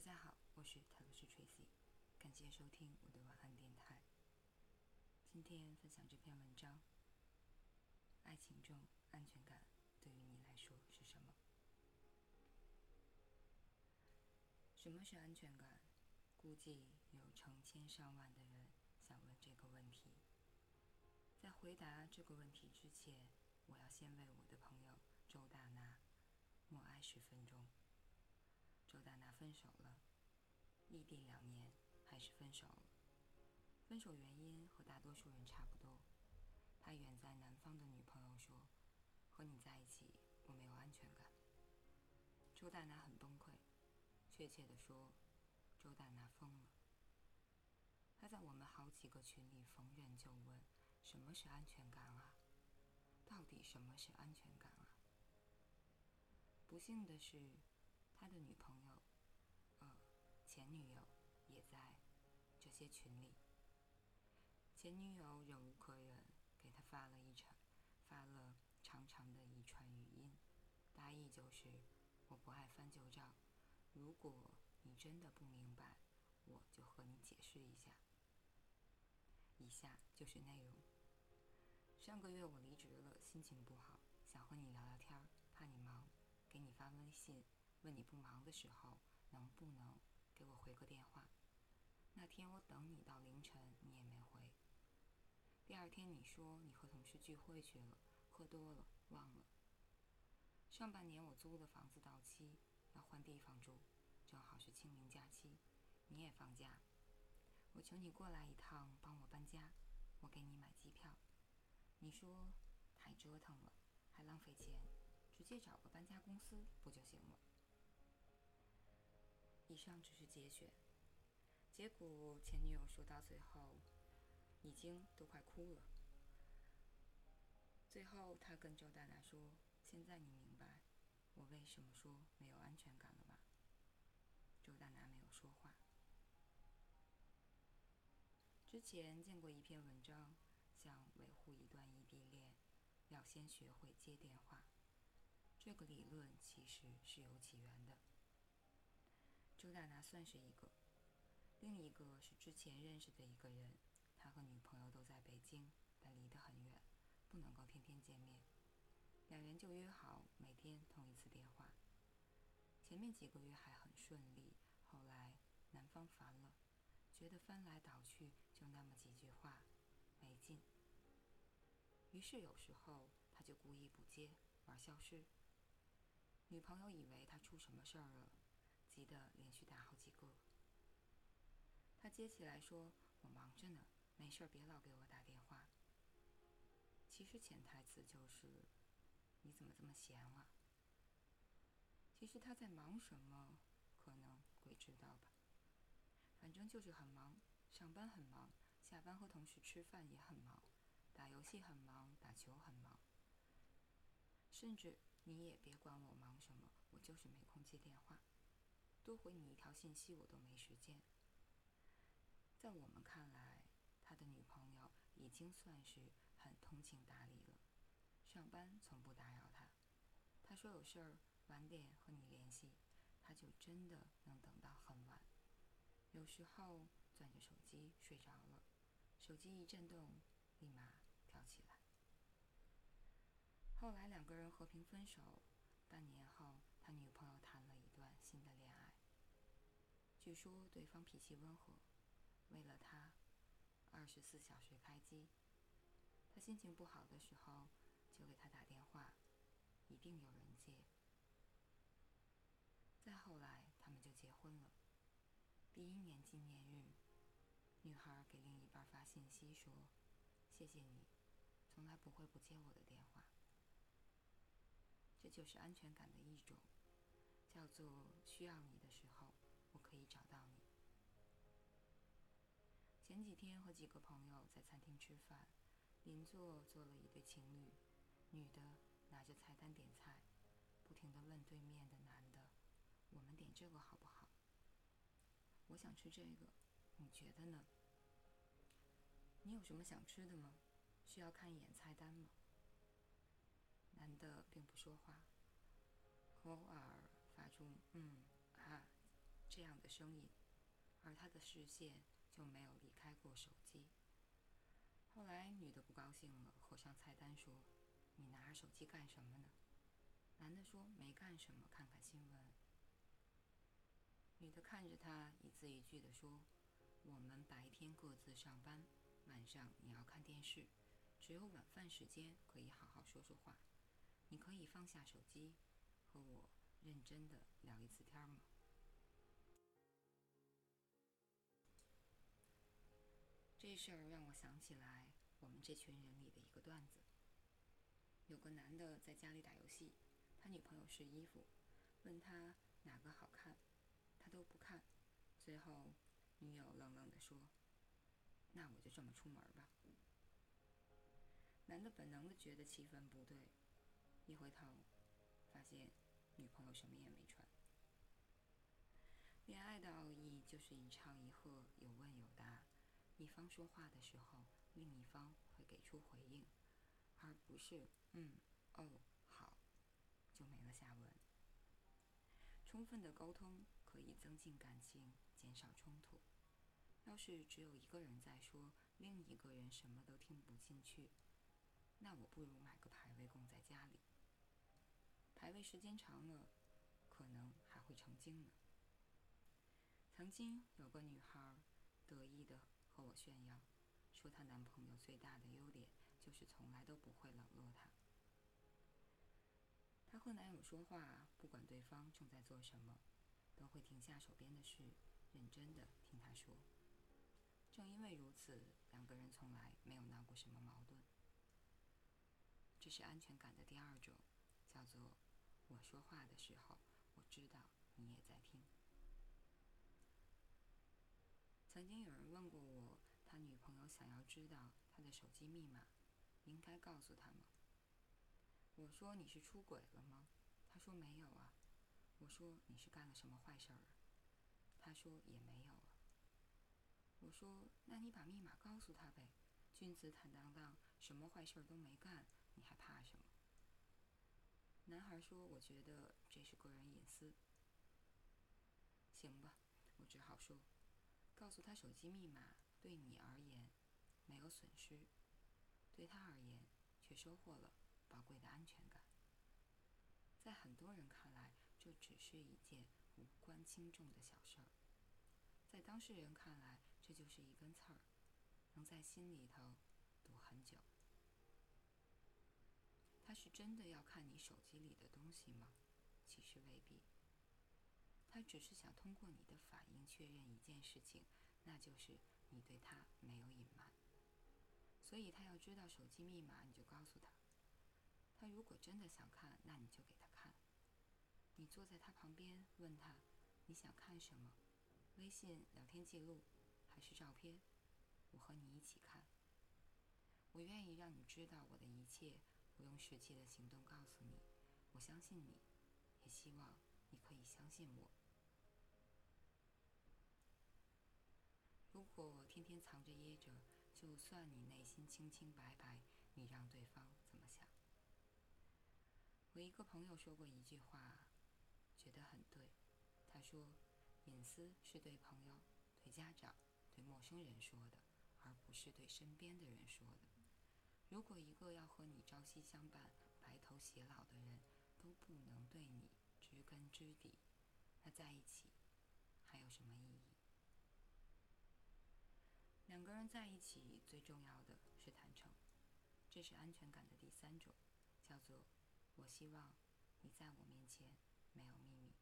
大家好，我是泰罗斯 Tracy，感谢收听我的晚安电台。今天分享这篇文章：爱情中安全感对于你来说是什么？什么是安全感？估计有成千上万的人想问这个问题。在回答这个问题之前，我要先为我的朋友周大拿默哀十分钟。周大拿分手了，异地两年还是分手了。分手原因和大多数人差不多。他远在南方的女朋友说：“和你在一起，我没有安全感。”周大拿很崩溃，确切的说，周大拿疯了。他在我们好几个群里逢人就问：“什么是安全感啊？到底什么是安全感啊？”不幸的是。他的女朋友，呃，前女友也在这些群里。前女友忍无可忍，给他发了一长发了长长的一串语音，大意就是：“我不爱翻旧账，如果你真的不明白，我就和你解释一下。”以下就是内容。上个月我离职了，心情不好，想和你聊聊天，怕你忙，给你发微信。问你不忙的时候，能不能给我回个电话？那天我等你到凌晨，你也没回。第二天你说你和同事聚会去了，喝多了忘了。上半年我租的房子到期，要换地方住，正好是清明假期，你也放假。我求你过来一趟，帮我搬家，我给你买机票。你说太折腾了，还浪费钱，直接找个搬家公司不就行了？以上只是节选，结果前女友说到最后，已经都快哭了。最后，他跟周大拿说：“现在你明白我为什么说没有安全感了吧？”周大拿没有说话。之前见过一篇文章，想维护一段异地恋，要先学会接电话。这个理论其实是有起源的。周大拿算是一个，另一个是之前认识的一个人，他和女朋友都在北京，但离得很远，不能够天天见面。两人就约好每天通一次电话。前面几个月还很顺利，后来男方烦了，觉得翻来倒去就那么几句话，没劲。于是有时候他就故意不接，玩消失。女朋友以为他出什么事儿了。急得连续打好几个。他接起来说：“我忙着呢，没事别老给我打电话。”其实潜台词就是：“你怎么这么闲啊？”其实他在忙什么，可能鬼知道吧。反正就是很忙，上班很忙，下班和同事吃饭也很忙，打游戏很忙，打球很忙。甚至你也别管我忙什么，我就是没空接电话。多回你一条信息，我都没时间。在我们看来，他的女朋友已经算是很通情达理了。上班从不打扰他，他说有事儿晚点和你联系，他就真的能等到很晚。有时候攥着手机睡着了，手机一震动，立马跳起来。后来两个人和平分手。半年后，他女朋友。据说对方脾气温和，为了他，二十四小时开机。他心情不好的时候，就给他打电话，一定有人接。再后来，他们就结婚了。第一年纪念日，女孩给另一半发信息说：“谢谢你，从来不会不接我的电话。”这就是安全感的一种，叫做需要你的时候，前几天和几个朋友在餐厅吃饭，邻座坐了一对情侣，女的拿着菜单点菜，不停地问对面的男的：“我们点这个好不好？”“我想吃这个，你觉得呢？”“你有什么想吃的吗？需要看一眼菜单吗？”男的并不说话，偶尔发出“嗯啊”这这样的声音，而他的视线就没有离开过手机。后来女的不高兴了，合上菜单说：“你拿着手机干什么呢？”男的说：“没干什么，看看新闻。”女的看着他，一字一句地说：“我们白天各自上班，晚上你要看电视，只有晚饭时间可以好好说说话。你可以放下手机，和我认真的聊一次天吗？”这事儿让我想起来我们这群人里的一个段子：有个男的在家里打游戏，他女朋友试衣服，问他哪个好看。他都不看，最后，女友冷冷地说：“那我就这么出门吧。”男的本能的觉得气氛不对，一回头，发现女朋友什么也没穿。恋爱的奥义就是一唱一和，有问有答，一方说话的时候，另一方会给出回应，而不是“嗯，哦，好”，就没了下文。充分的沟通。可以增进感情，减少冲突。要是只有一个人在说，另一个人什么都听不进去，那我不如买个牌位供在家里。牌位时间长了，可能还会成精呢。曾经有个女孩得意的和我炫耀，说她男朋友最大的优点就是从来都不会冷落她。她和男友说话，不管对方正在做什么。都会停下手边的事，认真的听他说。正因为如此，两个人从来没有闹过什么矛盾。这是安全感的第二种，叫做我说话的时候，我知道你也在听。曾经有人问过我，知道他的手机密码，应该告诉他吗？我说你是出轨了吗？他说没有啊。我说你是干了什么坏事儿？他说也没有啊。我说那你把密码告诉他呗，君子坦荡荡，什么坏事儿都没干，你还怕什么？男孩说我觉得这是个人隐私。行吧，我只好说，告诉他手机密码对你而言没有损失，对他而言却收获了宝贵的安全感。在很多人看来。这只是一件无关轻重的小事儿，在当事人看来，这就是一根刺儿，能在心里头堵很久。他是真的要看你手机里的东西吗？其实未必。他只是想通过你的反应确认一件事情，那就是你对他没有隐瞒。所以他要知道手机密码，你就告诉他。他如果真的想看，那你就给他看。你坐在他旁边，问他：“你想看什么？微信聊天记录，还是照片？我和你一起看。我愿意让你知道我的一切，我用实际的行动告诉你。我相信你，也希望你可以相信我。如果我天天藏着掖着，就算你内心清清白白，你让对方怎么想？我一个朋友说过一句话。”觉得很对，他说：“隐私是对朋友、对家长、对陌生人说的，而不是对身边的人说的。如果一个要和你朝夕相伴、白头偕老的人都不能对你知根知底，那在一起还有什么意义？两个人在一起最重要的是坦诚，这是安全感的第三种，叫做我希望你在我面前。”没有秘密。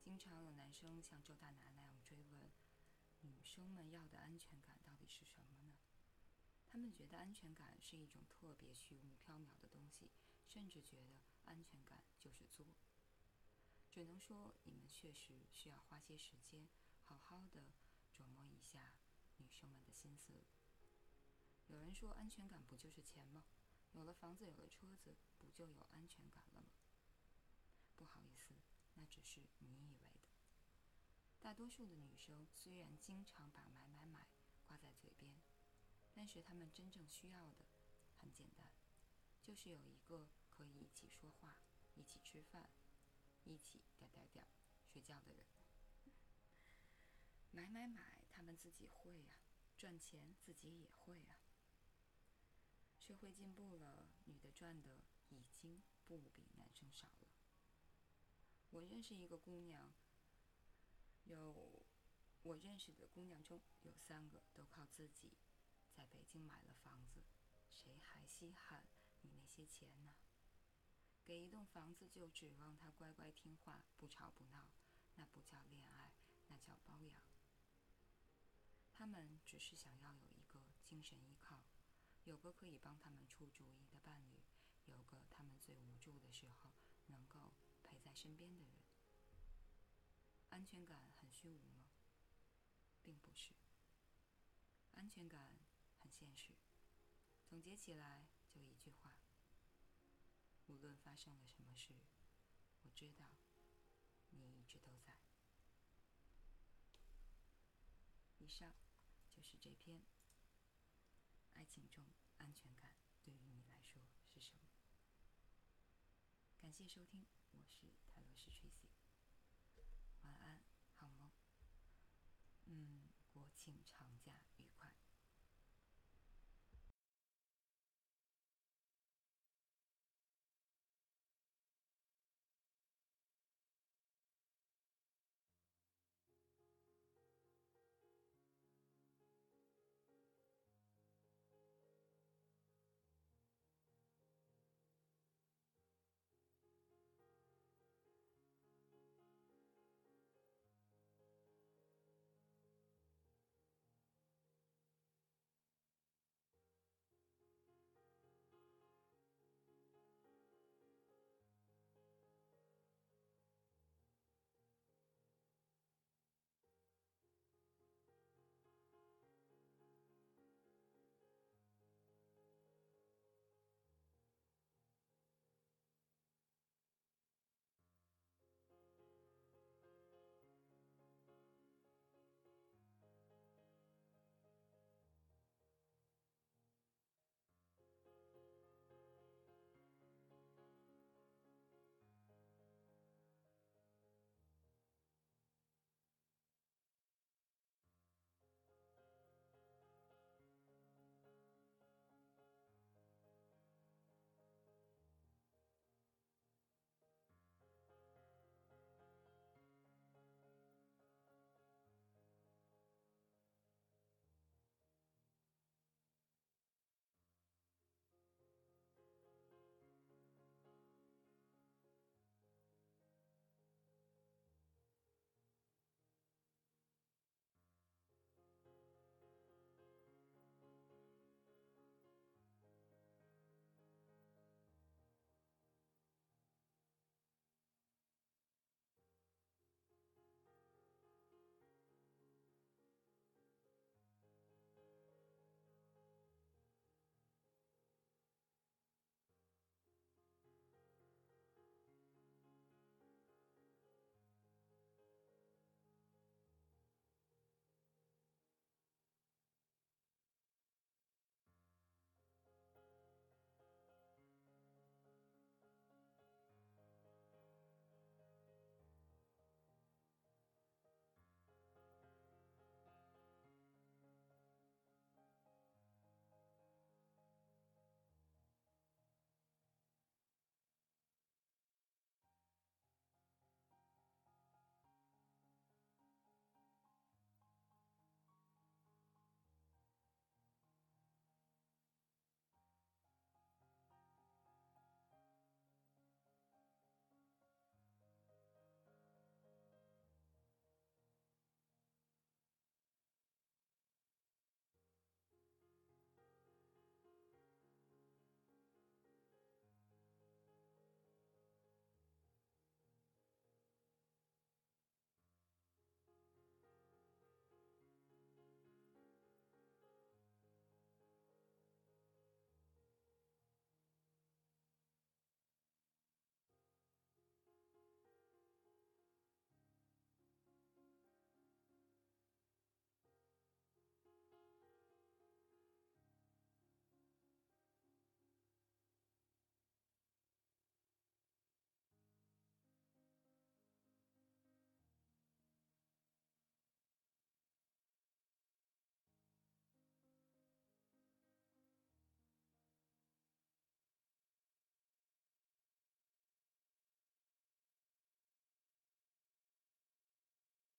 经常有男生像周大拿那样追问，女生们要的安全感到底是什么呢？他们觉得安全感是一种特别虚无缥缈的东西，甚至觉得安全感就是作。只能说你们确实需要花些时间，好好的琢磨一下女生们的心思。有人说安全感不就是钱吗？有了房子，有了车子，不就有安全感了吗？不好意思，那只是你以为的。大多数的女生虽然经常把“买买买”挂在嘴边，但是她们真正需要的很简单，就是有一个可以一起说话、一起吃饭、一起点点点睡觉的人。买买买，他们自己会呀；赚钱自己也会啊。社会进步了，女的赚的已经不比男生少了。我认识一个姑娘，有我认识的姑娘中有三个都靠自己在北京买了房子，谁还稀罕你那些钱呢？给一栋房子就指望他乖乖听话，不吵不闹，那不叫恋爱，那叫包养。他们只是想要有一个精神依靠，有个可以帮他们出主意的伴侣，有个他们最无助的时候能够陪在身边的人。安全感很虚无吗？并不是。安全感很现实。总结起来就一句话：无论发生了什么事，我知道你一直都在。以上就是这篇。爱情中安全感对于你来说是什么？感谢收听，我是泰罗斯 Tracy。晚安，好梦。嗯，国庆长假愉快。